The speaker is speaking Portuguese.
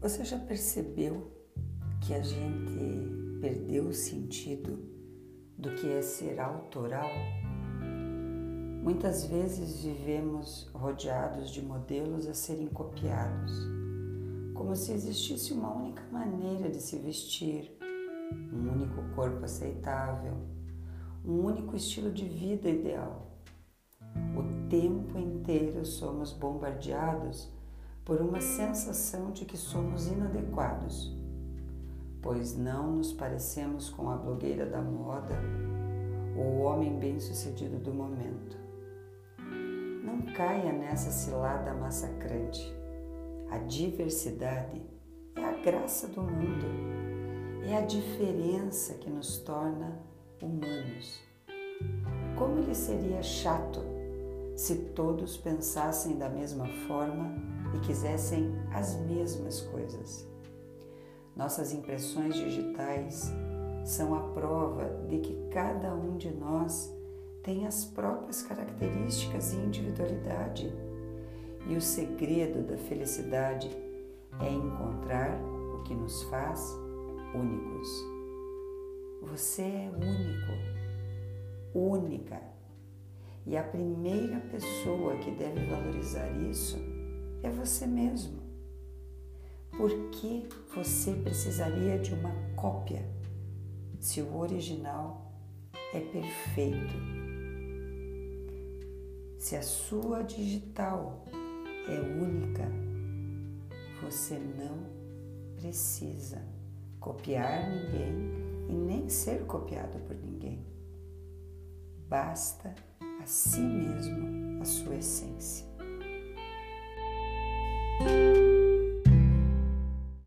Você já percebeu que a gente perdeu o sentido do que é ser autoral? Muitas vezes vivemos rodeados de modelos a serem copiados, como se existisse uma única maneira de se vestir, um único corpo aceitável, um único estilo de vida ideal. O tempo inteiro somos bombardeados por uma sensação de que somos inadequados, pois não nos parecemos com a blogueira da moda ou o homem bem-sucedido do momento. Não caia nessa cilada massacrante. A diversidade é a graça do mundo, é a diferença que nos torna humanos. Como ele seria chato se todos pensassem da mesma forma e quisessem as mesmas coisas. Nossas impressões digitais são a prova de que cada um de nós tem as próprias características e individualidade. E o segredo da felicidade é encontrar o que nos faz únicos. Você é único, única. E a primeira pessoa que deve valorizar isso é você mesmo. Por que você precisaria de uma cópia se o original é perfeito? Se a sua digital é única, você não precisa copiar ninguém e nem ser copiado por ninguém. Basta a si mesmo a sua essência.